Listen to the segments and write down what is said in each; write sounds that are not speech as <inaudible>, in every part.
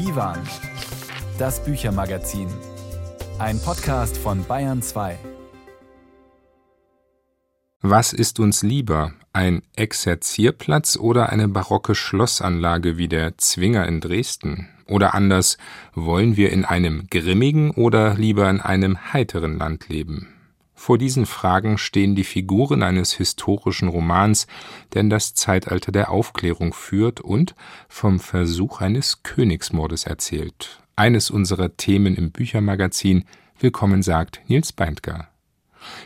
Divan, das Büchermagazin. Ein Podcast von Bayern 2. Was ist uns lieber, ein Exerzierplatz oder eine barocke Schlossanlage wie der Zwinger in Dresden? Oder anders, wollen wir in einem grimmigen oder lieber in einem heiteren Land leben? Vor diesen Fragen stehen die Figuren eines historischen Romans, der in das Zeitalter der Aufklärung führt und vom Versuch eines Königsmordes erzählt. Eines unserer Themen im Büchermagazin Willkommen sagt Nils Beindker.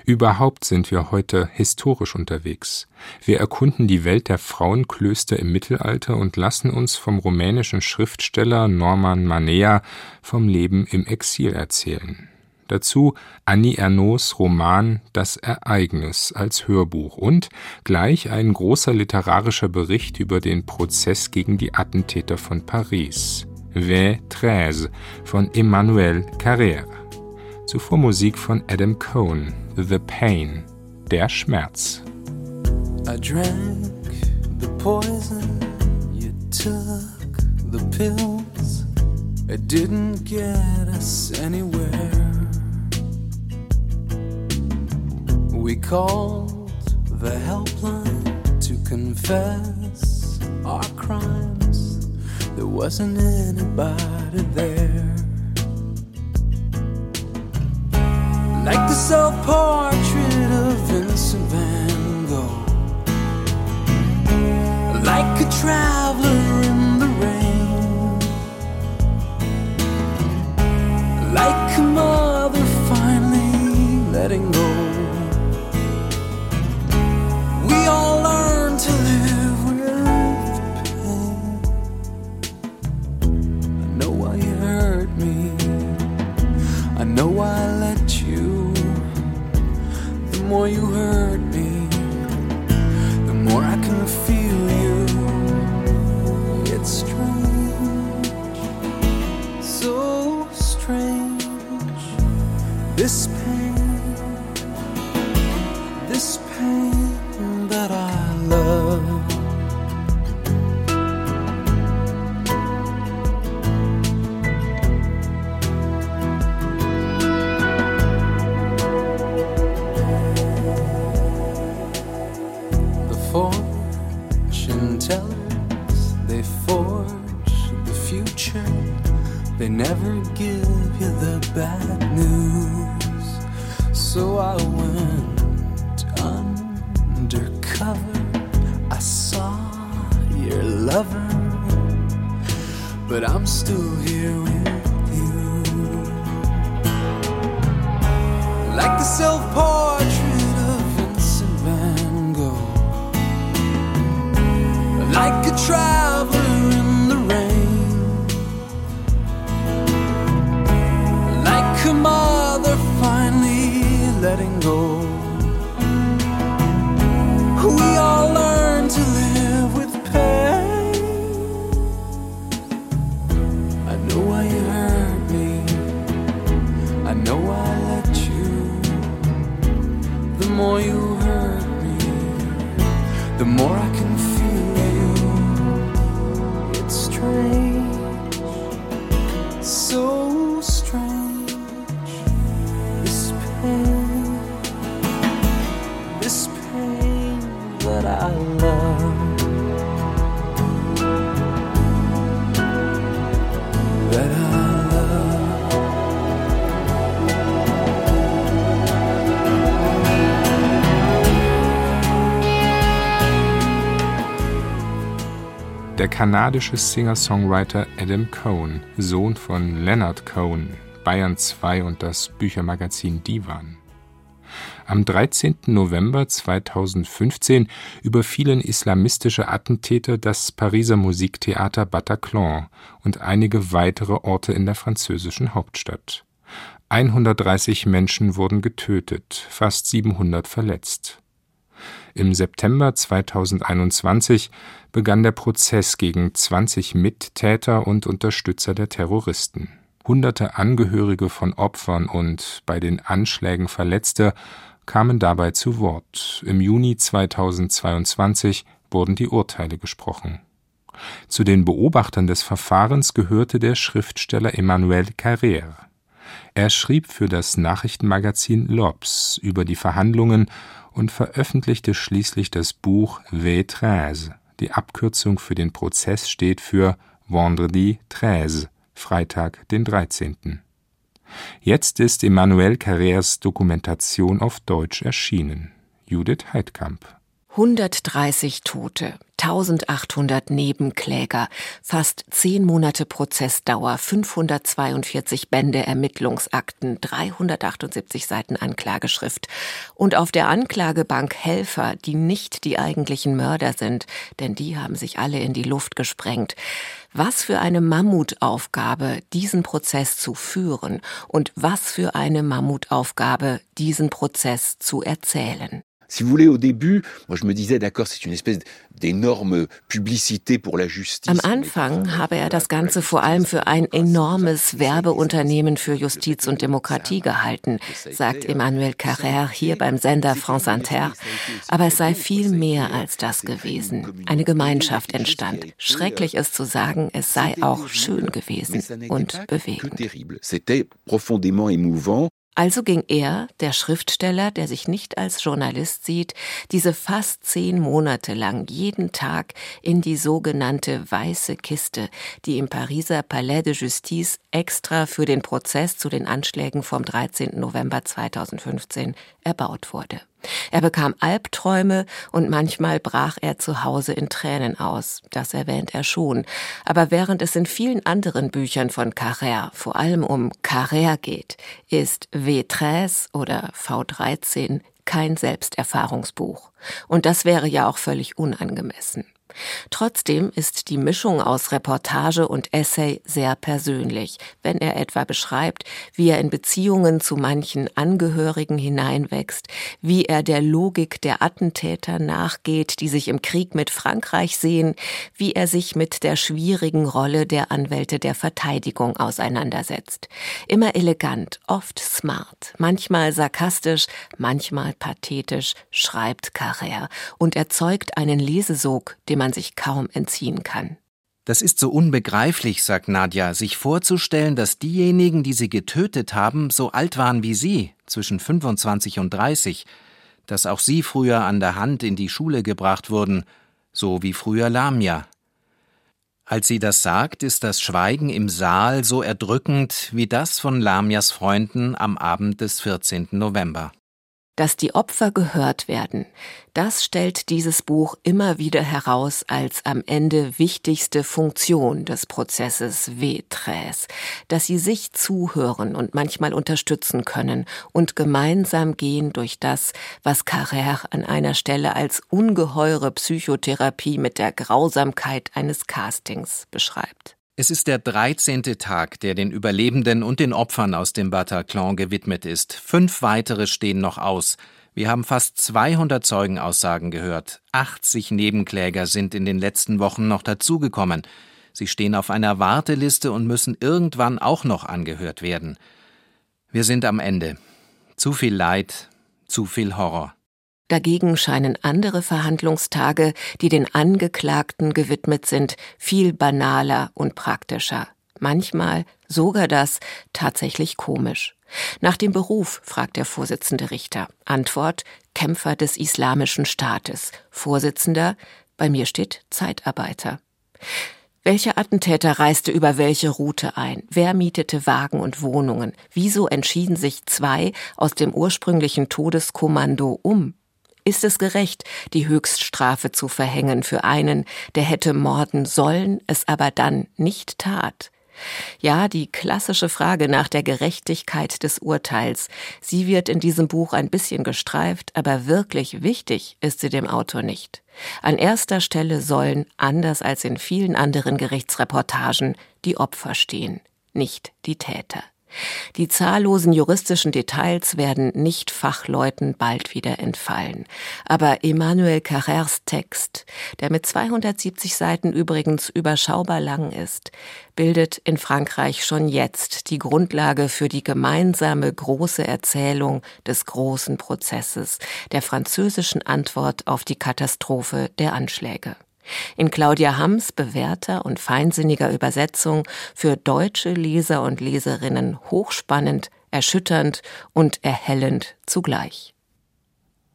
Überhaupt sind wir heute historisch unterwegs. Wir erkunden die Welt der Frauenklöster im Mittelalter und lassen uns vom rumänischen Schriftsteller Norman Manea vom Leben im Exil erzählen. Dazu Annie Ernauds Roman Das Ereignis als Hörbuch und gleich ein großer literarischer Bericht über den Prozess gegen die Attentäter von Paris. V 13 von Emmanuel Carrère. Zuvor Musik von Adam Cohn, The Pain, der Schmerz. I drank the poison, you took the pills. It didn't get us anywhere. We called the helpline to confess our crimes. There wasn't anybody there. Like the self portrait of Vincent kanadische Singer-Songwriter Adam Cohn, Sohn von Leonard Cohn, Bayern 2 und das Büchermagazin Divan. Am 13. November 2015 überfielen islamistische Attentäter das Pariser Musiktheater Bataclan und einige weitere Orte in der französischen Hauptstadt. 130 Menschen wurden getötet, fast 700 verletzt. Im September 2021 begann der Prozess gegen 20 Mittäter und Unterstützer der Terroristen. Hunderte Angehörige von Opfern und bei den Anschlägen Verletzte kamen dabei zu Wort. Im Juni 2022 wurden die Urteile gesprochen. Zu den Beobachtern des Verfahrens gehörte der Schriftsteller Emmanuel Carrère. Er schrieb für das Nachrichtenmagazin L'Obs über die Verhandlungen und veröffentlichte schließlich das Buch V13. Die Abkürzung für den Prozess steht für Vendredi 13, Freitag den 13. Jetzt ist Emmanuel Carrères Dokumentation auf Deutsch erschienen. Judith Heidkamp 130 Tote, 1800 Nebenkläger, fast zehn Monate Prozessdauer, 542 Bände Ermittlungsakten, 378 Seiten Anklageschrift und auf der Anklagebank Helfer, die nicht die eigentlichen Mörder sind, denn die haben sich alle in die Luft gesprengt. Was für eine Mammutaufgabe, diesen Prozess zu führen und was für eine Mammutaufgabe, diesen Prozess zu erzählen. Si vous voulez, au début, moi je me disais, d'accord, c'est une espèce d'énorme publicité pour la justice. Am Anfang habe er das Ganze vor allem für ein enormes Werbeunternehmen für Justiz und Demokratie gehalten, sagt Emmanuel Carrère hier beim Sender France Inter. Aber es sei viel mehr als das gewesen. Eine Gemeinschaft entstand. Schrecklich ist zu sagen, es sei auch schön gewesen und bewegend. C'était profondément émouvant. Also ging er, der Schriftsteller, der sich nicht als Journalist sieht, diese fast zehn Monate lang jeden Tag in die sogenannte weiße Kiste, die im Pariser Palais de Justice extra für den Prozess zu den Anschlägen vom 13. November 2015 erbaut wurde. Er bekam Albträume und manchmal brach er zu Hause in Tränen aus. Das erwähnt er schon. Aber während es in vielen anderen Büchern von Carrère vor allem um Carrère geht, ist W13 oder V13 kein Selbsterfahrungsbuch. Und das wäre ja auch völlig unangemessen. Trotzdem ist die Mischung aus Reportage und Essay sehr persönlich, wenn er etwa beschreibt, wie er in Beziehungen zu manchen Angehörigen hineinwächst, wie er der Logik der Attentäter nachgeht, die sich im Krieg mit Frankreich sehen, wie er sich mit der schwierigen Rolle der Anwälte der Verteidigung auseinandersetzt. Immer elegant, oft smart, manchmal sarkastisch, manchmal pathetisch, schreibt Carrère und erzeugt einen Lesesog, dem man sich kaum entziehen kann. Das ist so unbegreiflich, sagt Nadja, sich vorzustellen, dass diejenigen, die sie getötet haben, so alt waren wie sie, zwischen 25 und 30, dass auch sie früher an der Hand in die Schule gebracht wurden, so wie früher Lamia. Als sie das sagt, ist das Schweigen im Saal so erdrückend wie das von Lamias Freunden am Abend des 14. November dass die Opfer gehört werden, das stellt dieses Buch immer wieder heraus als am Ende wichtigste Funktion des Prozesses Vetres, dass sie sich zuhören und manchmal unterstützen können und gemeinsam gehen durch das, was Carrère an einer Stelle als ungeheure Psychotherapie mit der Grausamkeit eines Castings beschreibt. Es ist der 13. Tag, der den Überlebenden und den Opfern aus dem Bataclan gewidmet ist. Fünf weitere stehen noch aus. Wir haben fast 200 Zeugenaussagen gehört. 80 Nebenkläger sind in den letzten Wochen noch dazugekommen. Sie stehen auf einer Warteliste und müssen irgendwann auch noch angehört werden. Wir sind am Ende. Zu viel Leid, zu viel Horror. Dagegen scheinen andere Verhandlungstage, die den Angeklagten gewidmet sind, viel banaler und praktischer. Manchmal sogar das tatsächlich komisch. Nach dem Beruf fragt der Vorsitzende Richter. Antwort Kämpfer des Islamischen Staates. Vorsitzender bei mir steht Zeitarbeiter. Welcher Attentäter reiste über welche Route ein? Wer mietete Wagen und Wohnungen? Wieso entschieden sich zwei aus dem ursprünglichen Todeskommando um? Ist es gerecht, die Höchststrafe zu verhängen für einen, der hätte morden sollen, es aber dann nicht tat? Ja, die klassische Frage nach der Gerechtigkeit des Urteils, sie wird in diesem Buch ein bisschen gestreift, aber wirklich wichtig ist sie dem Autor nicht. An erster Stelle sollen, anders als in vielen anderen Gerichtsreportagen, die Opfer stehen, nicht die Täter. Die zahllosen juristischen Details werden nicht Fachleuten bald wieder entfallen. Aber Emmanuel Carrers Text, der mit 270 Seiten übrigens überschaubar lang ist, bildet in Frankreich schon jetzt die Grundlage für die gemeinsame große Erzählung des großen Prozesses, der französischen Antwort auf die Katastrophe der Anschläge. In Claudia Hamms bewährter und feinsinniger Übersetzung für deutsche Leser und Leserinnen hochspannend, erschütternd und erhellend zugleich.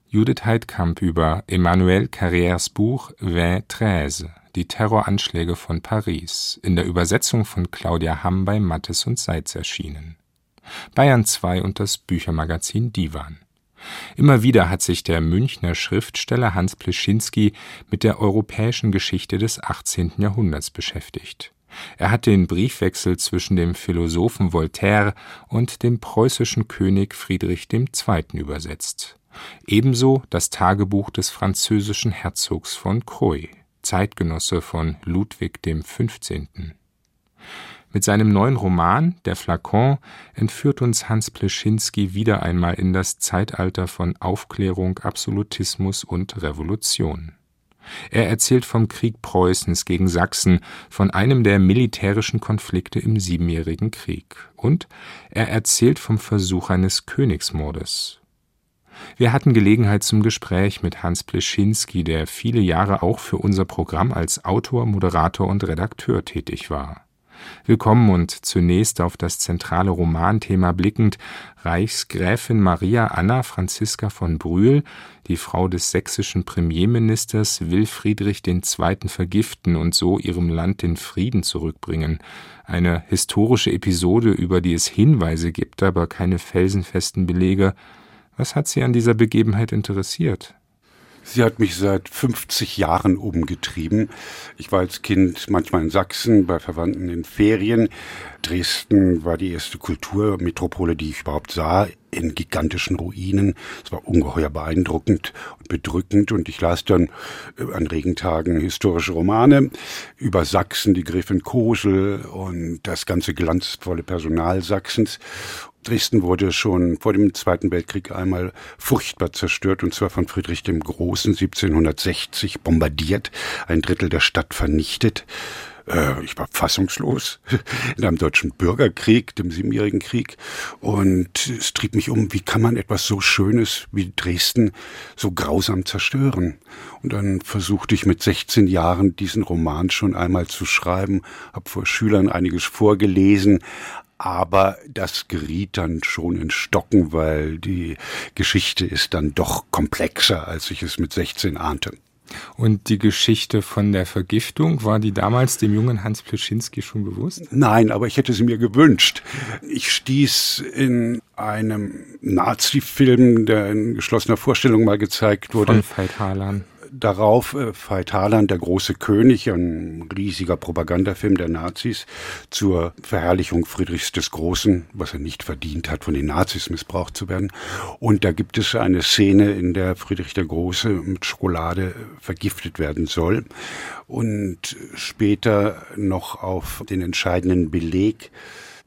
Judith Heidkamp über Emmanuel Carrères Buch Vin 13, die Terroranschläge von Paris, in der Übersetzung von Claudia Hamm bei Mattes und Seitz erschienen. Bayern 2 und das Büchermagazin Divan. Immer wieder hat sich der Münchner Schriftsteller Hans Pleschinski mit der europäischen Geschichte des 18. Jahrhunderts beschäftigt. Er hat den Briefwechsel zwischen dem Philosophen Voltaire und dem preußischen König Friedrich II. übersetzt. Ebenso das Tagebuch des französischen Herzogs von Croy, Zeitgenosse von Ludwig XV. Mit seinem neuen Roman Der Flakon entführt uns Hans Pleschinski wieder einmal in das Zeitalter von Aufklärung, Absolutismus und Revolution. Er erzählt vom Krieg Preußens gegen Sachsen, von einem der militärischen Konflikte im Siebenjährigen Krieg, und er erzählt vom Versuch eines Königsmordes. Wir hatten Gelegenheit zum Gespräch mit Hans Pleschinski, der viele Jahre auch für unser Programm als Autor, Moderator und Redakteur tätig war. Willkommen und zunächst auf das zentrale Romanthema blickend Reichsgräfin Maria Anna Franziska von Brühl, die Frau des sächsischen Premierministers, will Friedrich II. vergiften und so ihrem Land den Frieden zurückbringen. Eine historische Episode, über die es Hinweise gibt, aber keine felsenfesten Belege. Was hat Sie an dieser Begebenheit interessiert? Sie hat mich seit 50 Jahren umgetrieben. Ich war als Kind manchmal in Sachsen bei Verwandten in Ferien. Dresden war die erste Kulturmetropole, die ich überhaupt sah, in gigantischen Ruinen. Es war ungeheuer beeindruckend und bedrückend und ich las dann äh, an Regentagen historische Romane über Sachsen, die Gräfin Kosel und das ganze glanzvolle Personal Sachsens Dresden wurde schon vor dem Zweiten Weltkrieg einmal furchtbar zerstört, und zwar von Friedrich dem Großen 1760 bombardiert, ein Drittel der Stadt vernichtet. Äh, ich war fassungslos <laughs> in einem deutschen Bürgerkrieg, dem Siebenjährigen Krieg. Und es trieb mich um, wie kann man etwas so Schönes wie Dresden so grausam zerstören? Und dann versuchte ich mit 16 Jahren diesen Roman schon einmal zu schreiben, habe vor Schülern einiges vorgelesen, aber das geriet dann schon in Stocken, weil die Geschichte ist dann doch komplexer, als ich es mit 16 ahnte. Und die Geschichte von der Vergiftung, war die damals dem jungen Hans Pleschinski schon bewusst? Nein, aber ich hätte sie mir gewünscht. Ich stieß in einem Nazi-Film, der in geschlossener Vorstellung mal gezeigt wurde. Von Veit Harlan darauf äh, Veit Harlan, der große König, ein riesiger Propagandafilm der Nazis zur Verherrlichung Friedrichs des Großen, was er nicht verdient hat, von den Nazis missbraucht zu werden. Und da gibt es eine Szene, in der Friedrich der Große mit Schokolade vergiftet werden soll. Und später noch auf den entscheidenden Beleg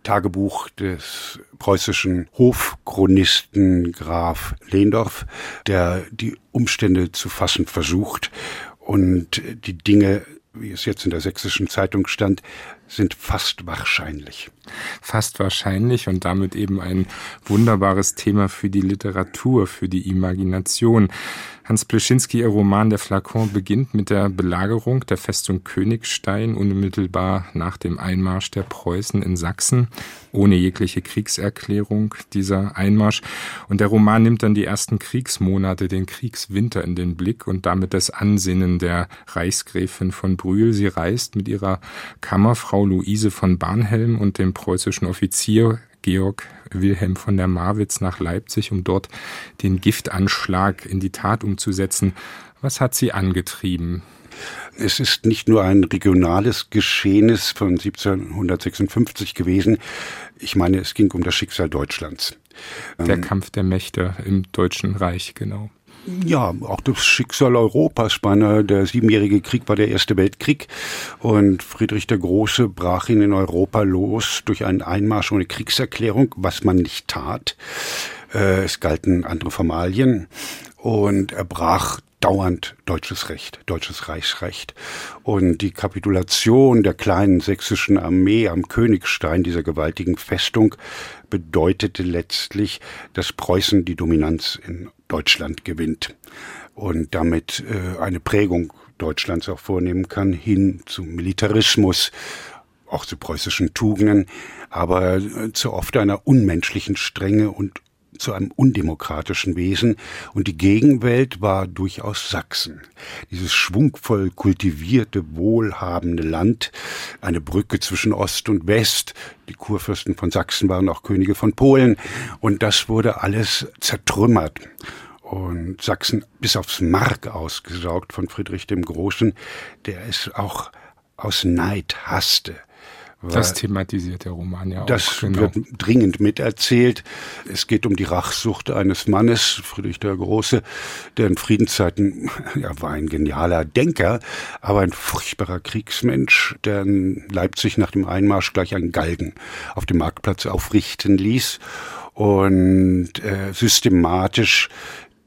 Tagebuch des preußischen Hofchronisten Graf Lehndorf, der die Umstände zu fassen versucht und die Dinge, wie es jetzt in der sächsischen Zeitung stand, sind fast wahrscheinlich. Fast wahrscheinlich und damit eben ein wunderbares Thema für die Literatur, für die Imagination. Hans Pleschinski, ihr Roman Der Flakon beginnt mit der Belagerung der Festung Königstein unmittelbar nach dem Einmarsch der Preußen in Sachsen, ohne jegliche Kriegserklärung dieser Einmarsch. Und der Roman nimmt dann die ersten Kriegsmonate, den Kriegswinter in den Blick und damit das Ansinnen der Reichsgräfin von Brühl. Sie reist mit ihrer Kammerfrau Luise von Barnhelm und dem preußischen Offizier Georg Wilhelm von der Marwitz nach Leipzig, um dort den Giftanschlag in die Tat umzusetzen. Was hat sie angetrieben? Es ist nicht nur ein regionales Geschehnis von 1756 gewesen. Ich meine, es ging um das Schicksal Deutschlands. Der ähm, Kampf der Mächte im Deutschen Reich, genau. Ja, auch das Schicksal Europas. Spanne, der Siebenjährige Krieg war der Erste Weltkrieg und Friedrich der Große brach ihn in Europa los durch einen Einmarsch ohne Kriegserklärung, was man nicht tat. Äh, es galten andere Formalien und er brach dauernd deutsches Recht, deutsches Reichsrecht. Und die Kapitulation der kleinen sächsischen Armee am Königstein, dieser gewaltigen Festung, bedeutete letztlich, dass Preußen die Dominanz in Deutschland gewinnt und damit äh, eine Prägung Deutschlands auch vornehmen kann, hin zum Militarismus, auch zu preußischen Tugenden, aber zu oft einer unmenschlichen Strenge und zu einem undemokratischen Wesen und die Gegenwelt war durchaus Sachsen. Dieses schwungvoll kultivierte, wohlhabende Land, eine Brücke zwischen Ost und West. Die Kurfürsten von Sachsen waren auch Könige von Polen und das wurde alles zertrümmert und Sachsen bis aufs Mark ausgesaugt von Friedrich dem Großen, der es auch aus Neid hasste. Das thematisiert der Roman ja auch. Das genau. wird dringend miterzählt. Es geht um die Rachsucht eines Mannes, Friedrich der Große, der in Friedenszeiten, ja, war ein genialer Denker, aber ein furchtbarer Kriegsmensch, der in Leipzig nach dem Einmarsch gleich einen Galgen auf dem Marktplatz aufrichten ließ und äh, systematisch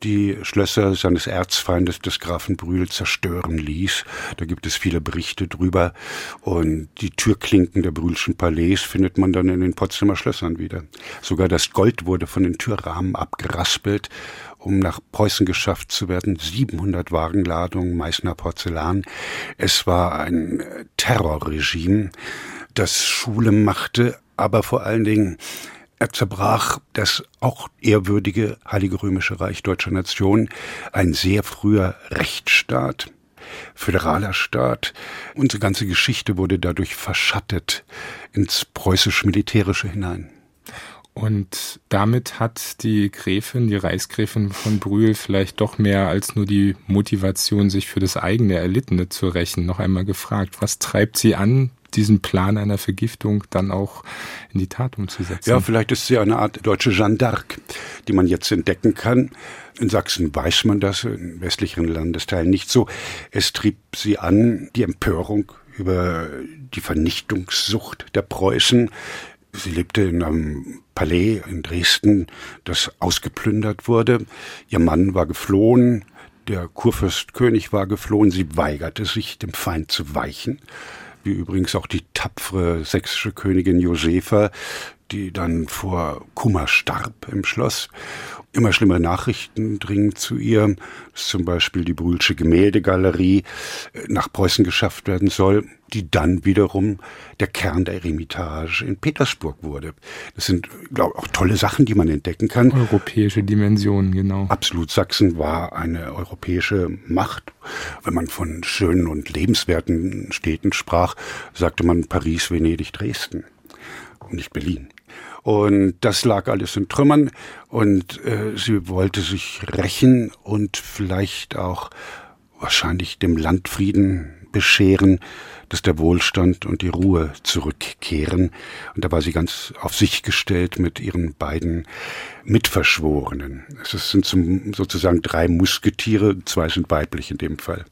die Schlösser seines Erzfeindes des Grafen Brühl zerstören ließ. Da gibt es viele Berichte drüber. Und die Türklinken der Brühlschen Palais findet man dann in den Potsdamer Schlössern wieder. Sogar das Gold wurde von den Türrahmen abgeraspelt, um nach Preußen geschafft zu werden. 700 Wagenladungen Meißner Porzellan. Es war ein Terrorregime, das Schule machte, aber vor allen Dingen er zerbrach das auch ehrwürdige Heilige Römische Reich deutscher Nation, ein sehr früher Rechtsstaat, föderaler Staat. Unsere ganze Geschichte wurde dadurch verschattet ins preußisch-militärische hinein. Und damit hat die Gräfin, die Reichsgräfin von Brühl vielleicht doch mehr als nur die Motivation, sich für das eigene Erlittene zu rächen, noch einmal gefragt. Was treibt sie an, diesen Plan einer Vergiftung dann auch in die Tat umzusetzen. Ja, vielleicht ist sie eine Art deutsche Jeanne d'Arc, die man jetzt entdecken kann. In Sachsen weiß man das, in westlicheren Landesteilen nicht so. Es trieb sie an, die Empörung über die Vernichtungssucht der Preußen. Sie lebte in einem Palais in Dresden, das ausgeplündert wurde. Ihr Mann war geflohen. Der Kurfürstkönig war geflohen. Sie weigerte sich, dem Feind zu weichen wie übrigens auch die tapfere sächsische Königin Josefa, die dann vor Kummer starb im Schloss. Immer schlimmere Nachrichten dringen zu ihr, dass zum Beispiel die Brühlsche Gemäldegalerie äh, nach Preußen geschafft werden soll, die dann wiederum der Kern der Eremitage in Petersburg wurde. Das sind, glaube ich, auch tolle Sachen, die man entdecken kann. Europäische Dimensionen, genau. Absolut. Sachsen war eine europäische Macht. Wenn man von schönen und lebenswerten Städten sprach, sagte man Paris, Venedig, Dresden nicht Berlin. Und das lag alles in Trümmern und äh, sie wollte sich rächen und vielleicht auch wahrscheinlich dem Landfrieden bescheren, dass der Wohlstand und die Ruhe zurückkehren. Und da war sie ganz auf sich gestellt mit ihren beiden Mitverschworenen. Es sind zum, sozusagen drei Musketiere, zwei sind weiblich in dem Fall.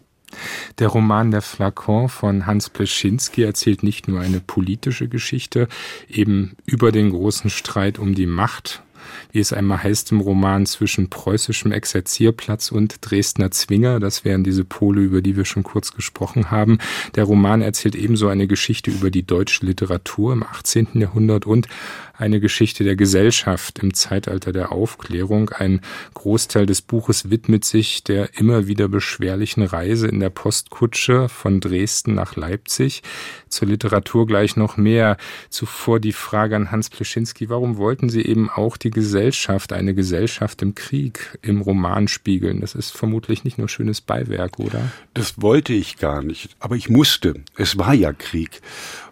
Der Roman Der Flakon von Hans Pleschinski erzählt nicht nur eine politische Geschichte, eben über den großen Streit um die Macht wie es einmal heißt im Roman, zwischen preußischem Exerzierplatz und Dresdner Zwinger. Das wären diese Pole, über die wir schon kurz gesprochen haben. Der Roman erzählt ebenso eine Geschichte über die deutsche Literatur im 18. Jahrhundert und eine Geschichte der Gesellschaft im Zeitalter der Aufklärung. Ein Großteil des Buches widmet sich der immer wieder beschwerlichen Reise in der Postkutsche von Dresden nach Leipzig. Zur Literatur gleich noch mehr. Zuvor die Frage an Hans Pleschinski, warum wollten Sie eben auch die Gesellschaft, eine Gesellschaft im Krieg im Roman spiegeln? Das ist vermutlich nicht nur schönes Beiwerk, oder? Das wollte ich gar nicht, aber ich musste. Es war ja Krieg.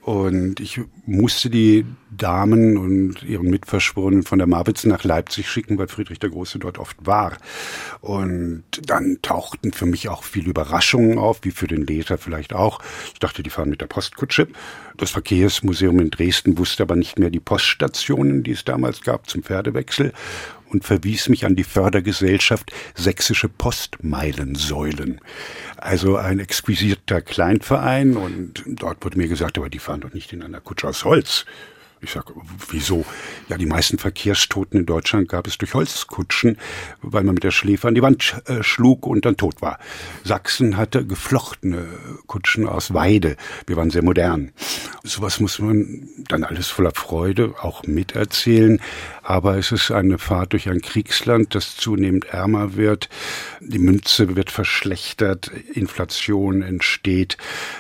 Und ich musste die Damen und ihren Mitverschworenen von der Marwitz nach Leipzig schicken, weil Friedrich der Große dort oft war. Und dann tauchten für mich auch viele Überraschungen auf, wie für den Leser vielleicht auch. Ich dachte, die fahren mit der Postkutsche. Das Verkehrsmuseum in Dresden wusste aber nicht mehr die Poststationen, die es damals gab zum Pferdewechsel und verwies mich an die Fördergesellschaft Sächsische Postmeilensäulen. Also ein exquisiter Kleinverein und dort wurde mir gesagt, aber die fahren doch nicht in einer Kutsche aus Holz. Ich sage, wieso? Ja, die meisten Verkehrstoten in Deutschland gab es durch Holzkutschen, weil man mit der Schläfe an die Wand äh, schlug und dann tot war. Sachsen hatte geflochtene Kutschen aus Weide. Wir waren sehr modern. Sowas muss man dann alles voller Freude auch miterzählen. Aber es ist eine Fahrt durch ein Kriegsland, das zunehmend ärmer wird. Die Münze wird verschlechtert, Inflation entsteht,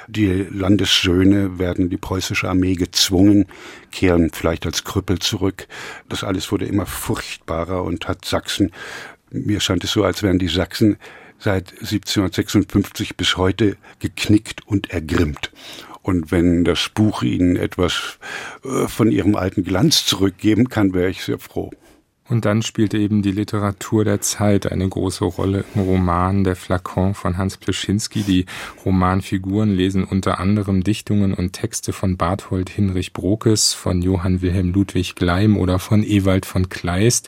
die Landessöhne werden die preußische Armee gezwungen, kehren vielleicht als Krüppel zurück. Das alles wurde immer furchtbarer und hat Sachsen, mir scheint es so, als wären die Sachsen seit 1756 bis heute geknickt und ergrimmt. Und wenn das Buch Ihnen etwas äh, von Ihrem alten Glanz zurückgeben kann, wäre ich sehr froh. Und dann spielt eben die Literatur der Zeit eine große Rolle im Roman Der Flakon von Hans Pleschinski. Die Romanfiguren lesen unter anderem Dichtungen und Texte von Barthold Hinrich Brokes, von Johann Wilhelm Ludwig Gleim oder von Ewald von Kleist.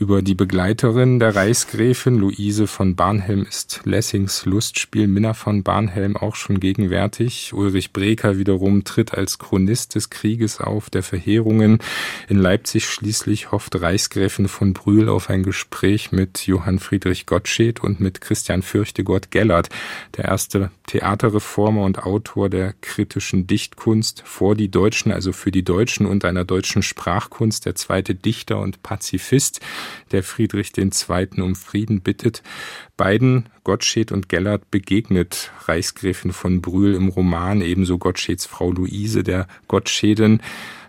Über die Begleiterin der Reichsgräfin Luise von Barnhelm ist Lessings Lustspiel Minna von Barnhelm auch schon gegenwärtig. Ulrich Breker wiederum tritt als Chronist des Krieges auf, der Verheerungen. In Leipzig schließlich hofft Reichsgräfin von Brühl auf ein Gespräch mit Johann Friedrich Gottsched und mit Christian Fürchtegott Gellert, der erste Theaterreformer und Autor der kritischen Dichtkunst vor die Deutschen, also für die Deutschen und einer deutschen Sprachkunst, der zweite Dichter und Pazifist der Friedrich II. um Frieden bittet. Beiden, Gottsched und Gellert, begegnet Reichsgräfin von Brühl im Roman, ebenso Gottscheds Frau Luise, der Gottschedin.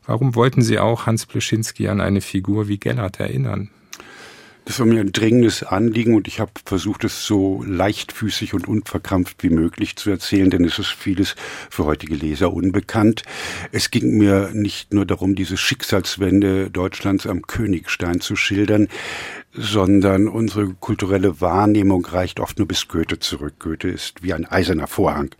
Warum wollten Sie auch Hans Pleschinski an eine Figur wie Gellert erinnern? Das war mir ein dringendes Anliegen und ich habe versucht, es so leichtfüßig und unverkrampft wie möglich zu erzählen, denn es ist vieles für heutige Leser unbekannt. Es ging mir nicht nur darum, diese Schicksalswende Deutschlands am Königstein zu schildern, sondern unsere kulturelle Wahrnehmung reicht oft nur bis Goethe zurück. Goethe ist wie ein eiserner Vorhang.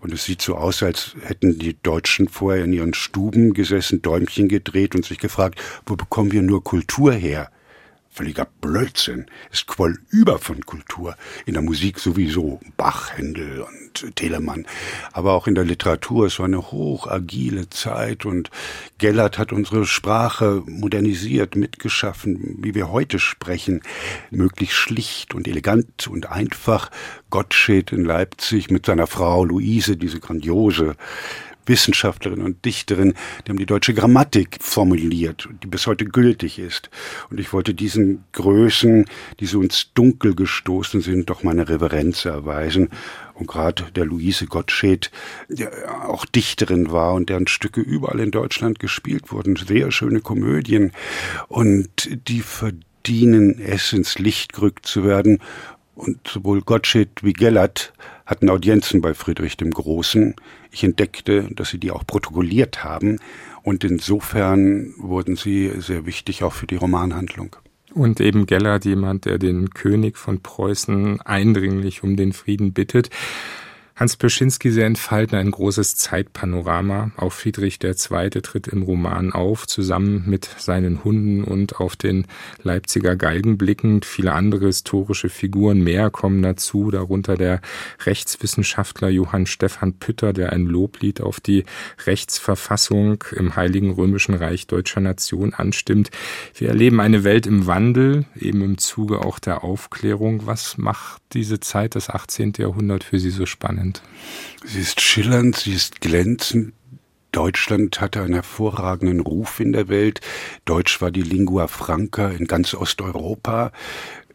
Und es sieht so aus, als hätten die Deutschen vorher in ihren Stuben gesessen, Däumchen gedreht und sich gefragt, wo bekommen wir nur Kultur her? Völliger Blödsinn. Es quoll über von Kultur. In der Musik sowieso. Bach, Händel und Telemann. Aber auch in der Literatur. Es war eine hochagile Zeit und Gellert hat unsere Sprache modernisiert, mitgeschaffen, wie wir heute sprechen. Möglichst schlicht und elegant und einfach. Gottsched in Leipzig mit seiner Frau Luise, diese grandiose Wissenschaftlerin und Dichterin, die haben die deutsche Grammatik formuliert, die bis heute gültig ist. Und ich wollte diesen Größen, die so ins Dunkel gestoßen sind, doch meine Reverenz erweisen. Und gerade der Luise Gottsched, der auch Dichterin war und deren Stücke überall in Deutschland gespielt wurden, sehr schöne Komödien. Und die verdienen es, ins Licht gerückt zu werden. Und sowohl Gottsched wie Gellert hatten Audienzen bei Friedrich dem Großen. Ich entdeckte, dass sie die auch protokolliert haben und insofern wurden sie sehr wichtig auch für die Romanhandlung. Und eben Gellert, jemand, der den König von Preußen eindringlich um den Frieden bittet. Hans Peschinski, sie entfalten ein großes Zeitpanorama. Auch Friedrich II. tritt im Roman auf, zusammen mit seinen Hunden und auf den Leipziger Galgen blickend. Viele andere historische Figuren mehr kommen dazu, darunter der Rechtswissenschaftler Johann Stephan Pütter, der ein Loblied auf die Rechtsverfassung im Heiligen Römischen Reich deutscher Nation anstimmt. Wir erleben eine Welt im Wandel, eben im Zuge auch der Aufklärung. Was macht diese Zeit, das 18. Jahrhundert, für Sie so spannend? Spannend. Sie ist schillernd, sie ist glänzend. Deutschland hatte einen hervorragenden Ruf in der Welt. Deutsch war die Lingua Franca in ganz Osteuropa.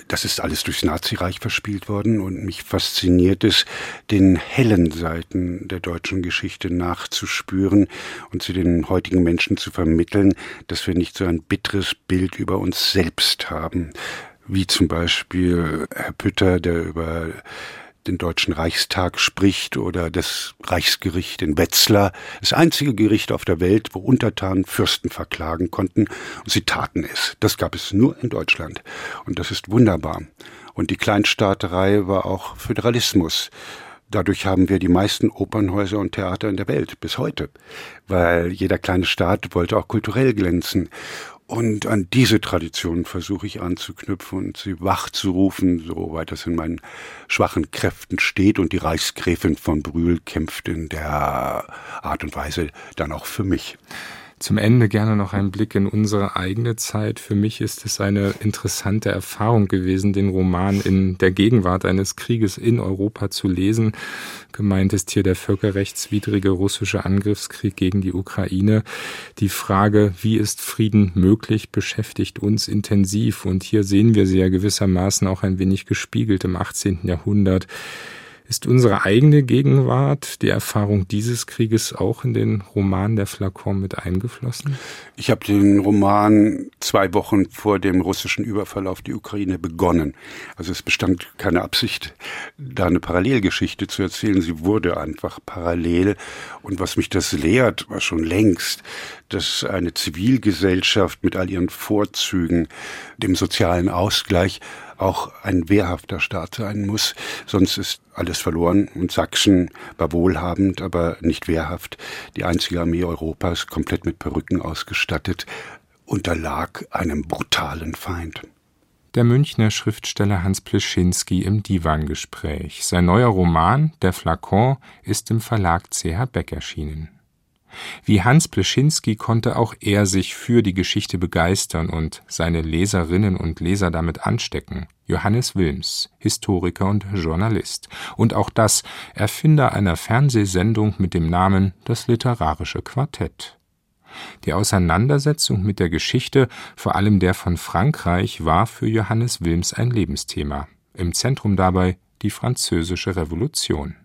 Das ist alles durchs Nazireich verspielt worden und mich fasziniert es, den hellen Seiten der deutschen Geschichte nachzuspüren und zu den heutigen Menschen zu vermitteln, dass wir nicht so ein bitteres Bild über uns selbst haben, wie zum Beispiel Herr Pütter, der über den Deutschen Reichstag spricht oder das Reichsgericht in Wetzlar, das einzige Gericht auf der Welt, wo Untertanen Fürsten verklagen konnten, und sie taten es. Das gab es nur in Deutschland. Und das ist wunderbar. Und die Kleinstaaterei war auch Föderalismus. Dadurch haben wir die meisten Opernhäuser und Theater in der Welt bis heute, weil jeder kleine Staat wollte auch kulturell glänzen. Und an diese Tradition versuche ich anzuknüpfen und sie wachzurufen, soweit das in meinen schwachen Kräften steht. Und die Reichsgräfin von Brühl kämpft in der Art und Weise dann auch für mich. Zum Ende gerne noch ein Blick in unsere eigene Zeit. Für mich ist es eine interessante Erfahrung gewesen, den Roman in der Gegenwart eines Krieges in Europa zu lesen. Gemeint ist hier der völkerrechtswidrige russische Angriffskrieg gegen die Ukraine. Die Frage, wie ist Frieden möglich, beschäftigt uns intensiv. Und hier sehen wir sie ja gewissermaßen auch ein wenig gespiegelt im 18. Jahrhundert. Ist unsere eigene Gegenwart, die Erfahrung dieses Krieges auch in den Roman der Flacon mit eingeflossen? Ich habe den Roman zwei Wochen vor dem russischen Überfall auf die Ukraine begonnen. Also es bestand keine Absicht, da eine Parallelgeschichte zu erzählen. Sie wurde einfach parallel. Und was mich das lehrt, war schon längst, dass eine Zivilgesellschaft mit all ihren Vorzügen, dem sozialen Ausgleich, auch ein wehrhafter Staat sein muss, sonst ist alles verloren und Sachsen war wohlhabend, aber nicht wehrhaft. Die einzige Armee Europas, komplett mit Perücken ausgestattet, unterlag einem brutalen Feind. Der Münchner Schriftsteller Hans Pleschinski im Divangespräch. Sein neuer Roman Der Flakon ist im Verlag CH Beck erschienen. Wie Hans Pleschinski konnte auch er sich für die Geschichte begeistern und seine Leserinnen und Leser damit anstecken. Johannes Wilms, Historiker und Journalist. Und auch das Erfinder einer Fernsehsendung mit dem Namen Das Literarische Quartett. Die Auseinandersetzung mit der Geschichte, vor allem der von Frankreich, war für Johannes Wilms ein Lebensthema. Im Zentrum dabei die Französische Revolution.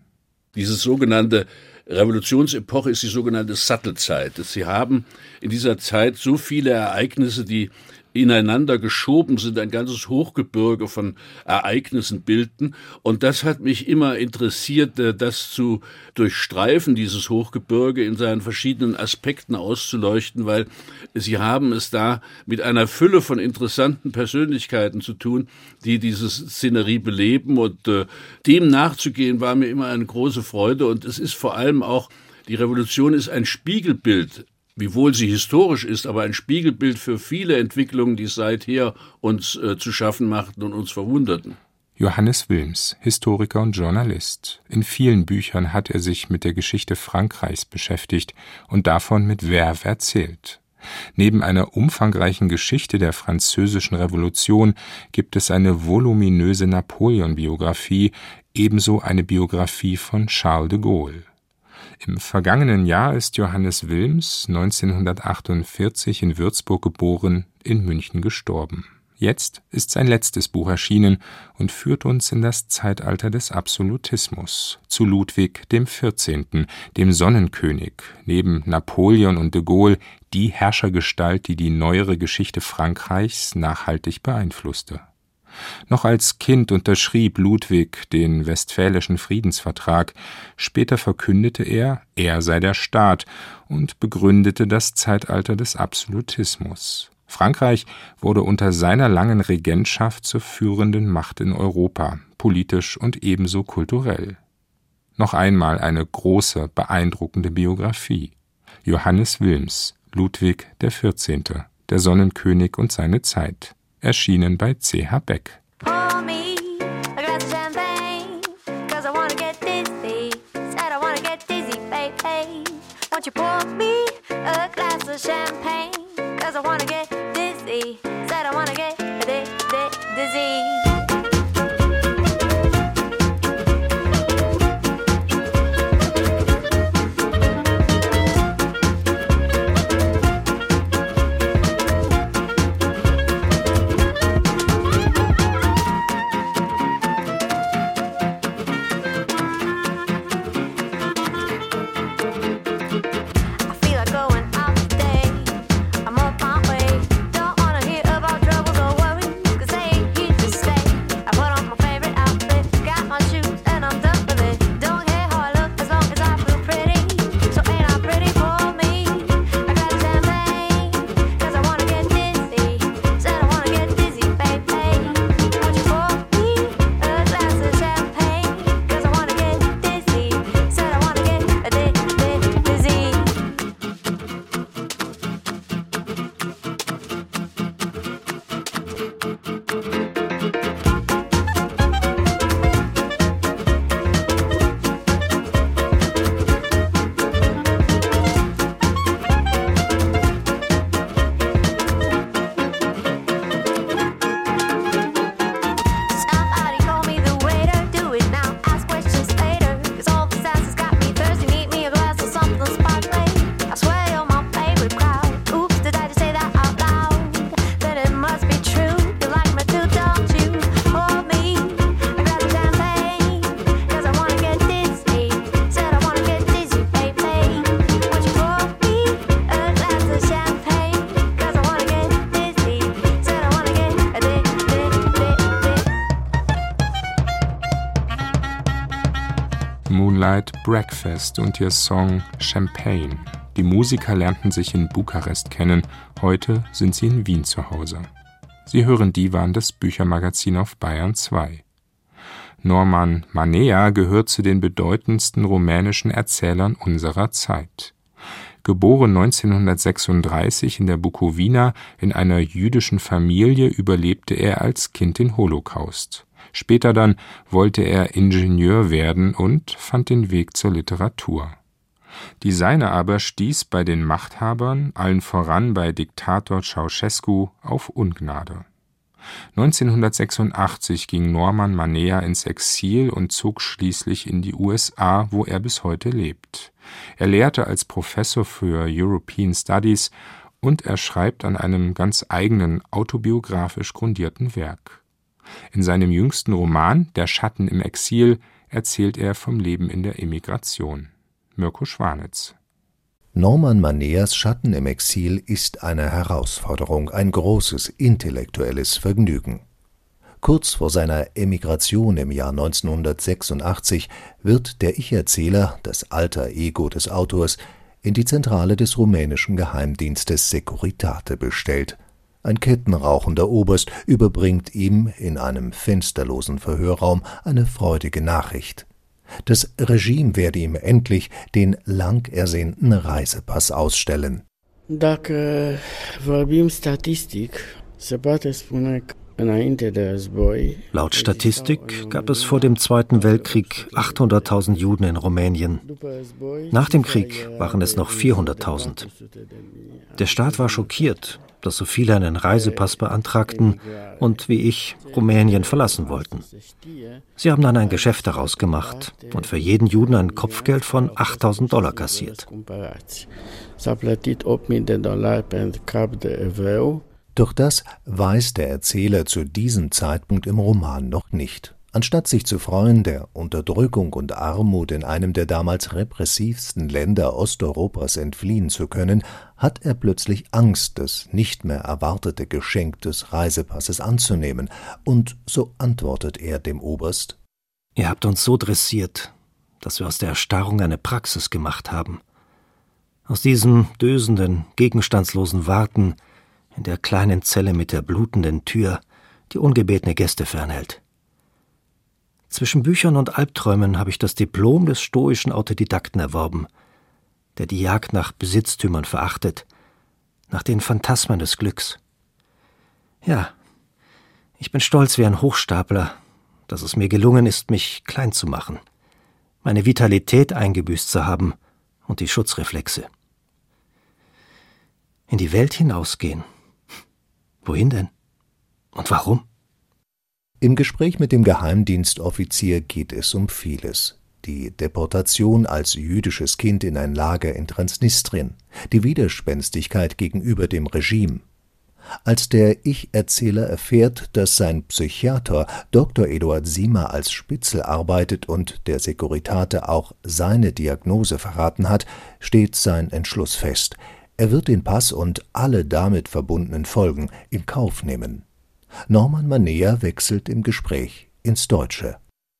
Dieses sogenannte Revolutionsepoche ist die sogenannte Sattelzeit. Sie haben in dieser Zeit so viele Ereignisse, die ineinander geschoben sind, ein ganzes Hochgebirge von Ereignissen bilden. Und das hat mich immer interessiert, äh, das zu durchstreifen, dieses Hochgebirge in seinen verschiedenen Aspekten auszuleuchten, weil sie haben es da mit einer Fülle von interessanten Persönlichkeiten zu tun, die diese Szenerie beleben. Und äh, dem nachzugehen war mir immer eine große Freude. Und es ist vor allem auch die Revolution ist ein Spiegelbild wiewohl sie historisch ist, aber ein Spiegelbild für viele Entwicklungen, die seither uns äh, zu schaffen machten und uns verwunderten. Johannes Wilms, Historiker und Journalist. In vielen Büchern hat er sich mit der Geschichte Frankreichs beschäftigt und davon mit Verve erzählt. Neben einer umfangreichen Geschichte der französischen Revolution gibt es eine voluminöse Napoleon-Biografie, ebenso eine Biografie von Charles de Gaulle. Im vergangenen Jahr ist Johannes Wilms 1948 in Würzburg geboren, in München gestorben. Jetzt ist sein letztes Buch erschienen und führt uns in das Zeitalter des Absolutismus, zu Ludwig dem 14., dem Sonnenkönig, neben Napoleon und de Gaulle die Herrschergestalt, die die neuere Geschichte Frankreichs nachhaltig beeinflusste noch als Kind unterschrieb Ludwig den Westfälischen Friedensvertrag, später verkündete er, er sei der Staat und begründete das Zeitalter des Absolutismus. Frankreich wurde unter seiner langen Regentschaft zur führenden Macht in Europa, politisch und ebenso kulturell. Noch einmal eine große, beeindruckende Biografie. Johannes Wilms, Ludwig XIV., der Sonnenkönig und seine Zeit erschienen bei CH Beck. Champagne? Cause I wanna get dizzy. Said I wanna get dizzy. Breakfast und ihr Song Champagne. Die Musiker lernten sich in Bukarest kennen, heute sind sie in Wien zu Hause. Sie hören Divan, das Büchermagazin auf Bayern 2. Norman Manea gehört zu den bedeutendsten rumänischen Erzählern unserer Zeit. Geboren 1936 in der Bukowina in einer jüdischen Familie, überlebte er als Kind den Holocaust. Später dann wollte er Ingenieur werden und fand den Weg zur Literatur. Die seine aber stieß bei den Machthabern, allen voran bei Diktator Ceausescu, auf Ungnade 1986 ging Norman Manea ins Exil und zog schließlich in die USA, wo er bis heute lebt. Er lehrte als Professor für European Studies und er schreibt an einem ganz eigenen autobiografisch grundierten Werk. In seinem jüngsten Roman Der Schatten im Exil erzählt er vom Leben in der Emigration. Mirko Schwanitz Norman Maneas Schatten im Exil ist eine Herausforderung, ein großes intellektuelles Vergnügen. Kurz vor seiner Emigration im Jahr 1986 wird der Ich-Erzähler, das alter Ego des Autors, in die Zentrale des rumänischen Geheimdienstes Securitate bestellt. Ein kettenrauchender Oberst überbringt ihm in einem fensterlosen Verhörraum eine freudige Nachricht. Das Regime werde ihm endlich den lang ersehnten Reisepass ausstellen. Dacă vorbim statistic, se poate spune Laut Statistik gab es vor dem Zweiten Weltkrieg 800.000 Juden in Rumänien. Nach dem Krieg waren es noch 400.000. Der Staat war schockiert, dass so viele einen Reisepass beantragten und wie ich Rumänien verlassen wollten. Sie haben dann ein Geschäft daraus gemacht und für jeden Juden ein Kopfgeld von 8000 Dollar kassiert. Doch das weiß der Erzähler zu diesem Zeitpunkt im Roman noch nicht. Anstatt sich zu freuen, der Unterdrückung und Armut in einem der damals repressivsten Länder Osteuropas entfliehen zu können, hat er plötzlich Angst, das nicht mehr erwartete Geschenk des Reisepasses anzunehmen, und so antwortet er dem Oberst Ihr habt uns so dressiert, dass wir aus der Erstarrung eine Praxis gemacht haben. Aus diesem dösenden, gegenstandslosen Warten in der kleinen Zelle mit der blutenden Tür, die ungebetene Gäste fernhält. Zwischen Büchern und Albträumen habe ich das Diplom des stoischen Autodidakten erworben, der die Jagd nach Besitztümern verachtet, nach den Phantasmen des Glücks. Ja, ich bin stolz wie ein Hochstapler, dass es mir gelungen ist, mich klein zu machen, meine Vitalität eingebüßt zu haben und die Schutzreflexe. In die Welt hinausgehen, Wohin denn? Und warum? Im Gespräch mit dem Geheimdienstoffizier geht es um vieles. Die Deportation als jüdisches Kind in ein Lager in Transnistrien, die Widerspenstigkeit gegenüber dem Regime. Als der Ich-Erzähler erfährt, dass sein Psychiater Dr. Eduard Siemer als Spitzel arbeitet und der Securitate auch seine Diagnose verraten hat, steht sein Entschluss fest. Er wird den Pass und alle damit verbundenen Folgen in Kauf nehmen. Norman Manea wechselt im Gespräch ins Deutsche.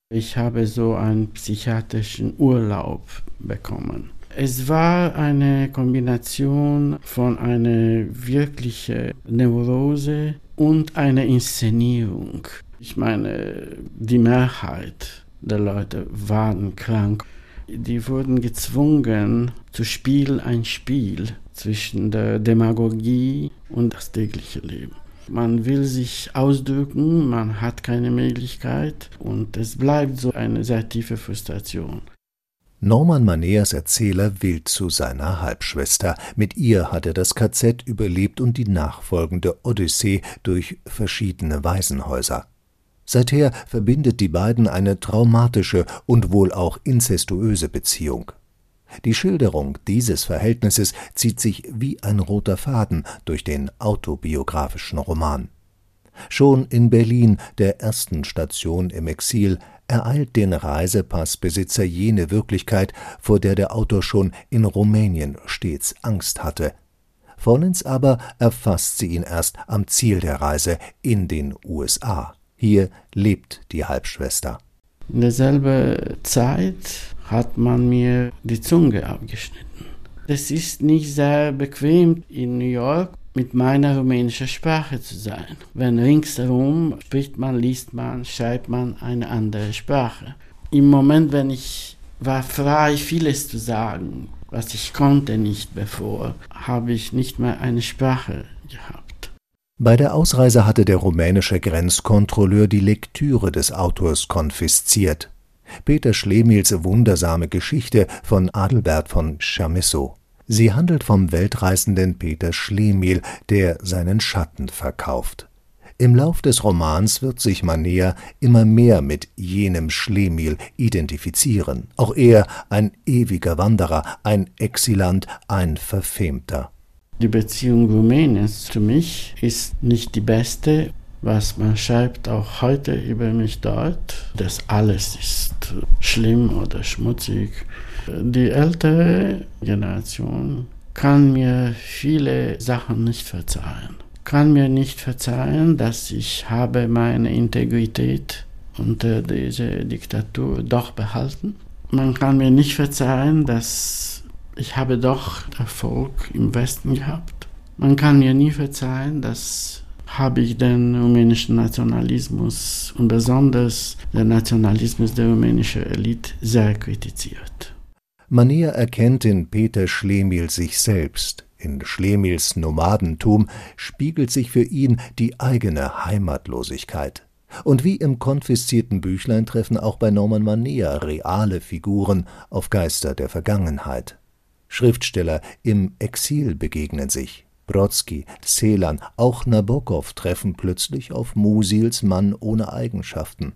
Ich habe so einen psychiatrischen Urlaub bekommen. Es war eine Kombination von einer wirklichen Neurose und einer Inszenierung. Ich meine, die Mehrheit der Leute waren krank. Die wurden gezwungen zu spielen ein Spiel zwischen der Demagogie und das tägliche Leben. Man will sich ausdrücken, man hat keine Möglichkeit und es bleibt so eine sehr tiefe Frustration. Norman Maneas Erzähler will zu seiner Halbschwester. Mit ihr hat er das KZ überlebt und die nachfolgende Odyssee durch verschiedene Waisenhäuser. Seither verbindet die beiden eine traumatische und wohl auch inzestuöse Beziehung. Die Schilderung dieses Verhältnisses zieht sich wie ein roter Faden durch den autobiografischen Roman. Schon in Berlin, der ersten Station im Exil, ereilt den Reisepassbesitzer jene Wirklichkeit, vor der der Autor schon in Rumänien stets Angst hatte. Vollends aber erfasst sie ihn erst am Ziel der Reise in den USA. Hier lebt die Halbschwester. In derselben Zeit hat man mir die Zunge abgeschnitten. Es ist nicht sehr bequem in New York mit meiner rumänischen Sprache zu sein. Wenn ringsherum spricht man, liest man, schreibt man eine andere Sprache. Im Moment, wenn ich war frei, vieles zu sagen, was ich konnte nicht bevor, habe ich nicht mehr eine Sprache gehabt. Bei der Ausreise hatte der rumänische Grenzkontrolleur die Lektüre des Autors konfisziert. Peter Schlemils wundersame Geschichte von Adelbert von Chamisso. Sie handelt vom weltreisenden Peter Schlemihl, der seinen Schatten verkauft. Im Lauf des Romans wird sich Manea immer mehr mit jenem Schlemihl identifizieren. Auch er ein ewiger Wanderer, ein Exilant, ein Verfemter. Die Beziehung Rumäniens zu mich ist nicht die beste. Was man schreibt auch heute über mich dort, das alles ist schlimm oder schmutzig. Die ältere Generation kann mir viele Sachen nicht verzeihen. Kann mir nicht verzeihen, dass ich habe meine Integrität unter dieser Diktatur doch behalten. Man kann mir nicht verzeihen, dass ich habe doch Erfolg im Westen gehabt. Man kann mir nie verzeihen, dass habe ich den rumänischen Nationalismus und besonders den Nationalismus der rumänischen Elite sehr kritisiert. Mania erkennt in Peter Schlemihl sich selbst. In Schlemihls Nomadentum spiegelt sich für ihn die eigene Heimatlosigkeit. Und wie im konfiszierten Büchlein treffen auch bei Norman Mania reale Figuren auf Geister der Vergangenheit. Schriftsteller im Exil begegnen sich. Brodsky, Celan, auch Nabokov treffen plötzlich auf Musils Mann ohne Eigenschaften.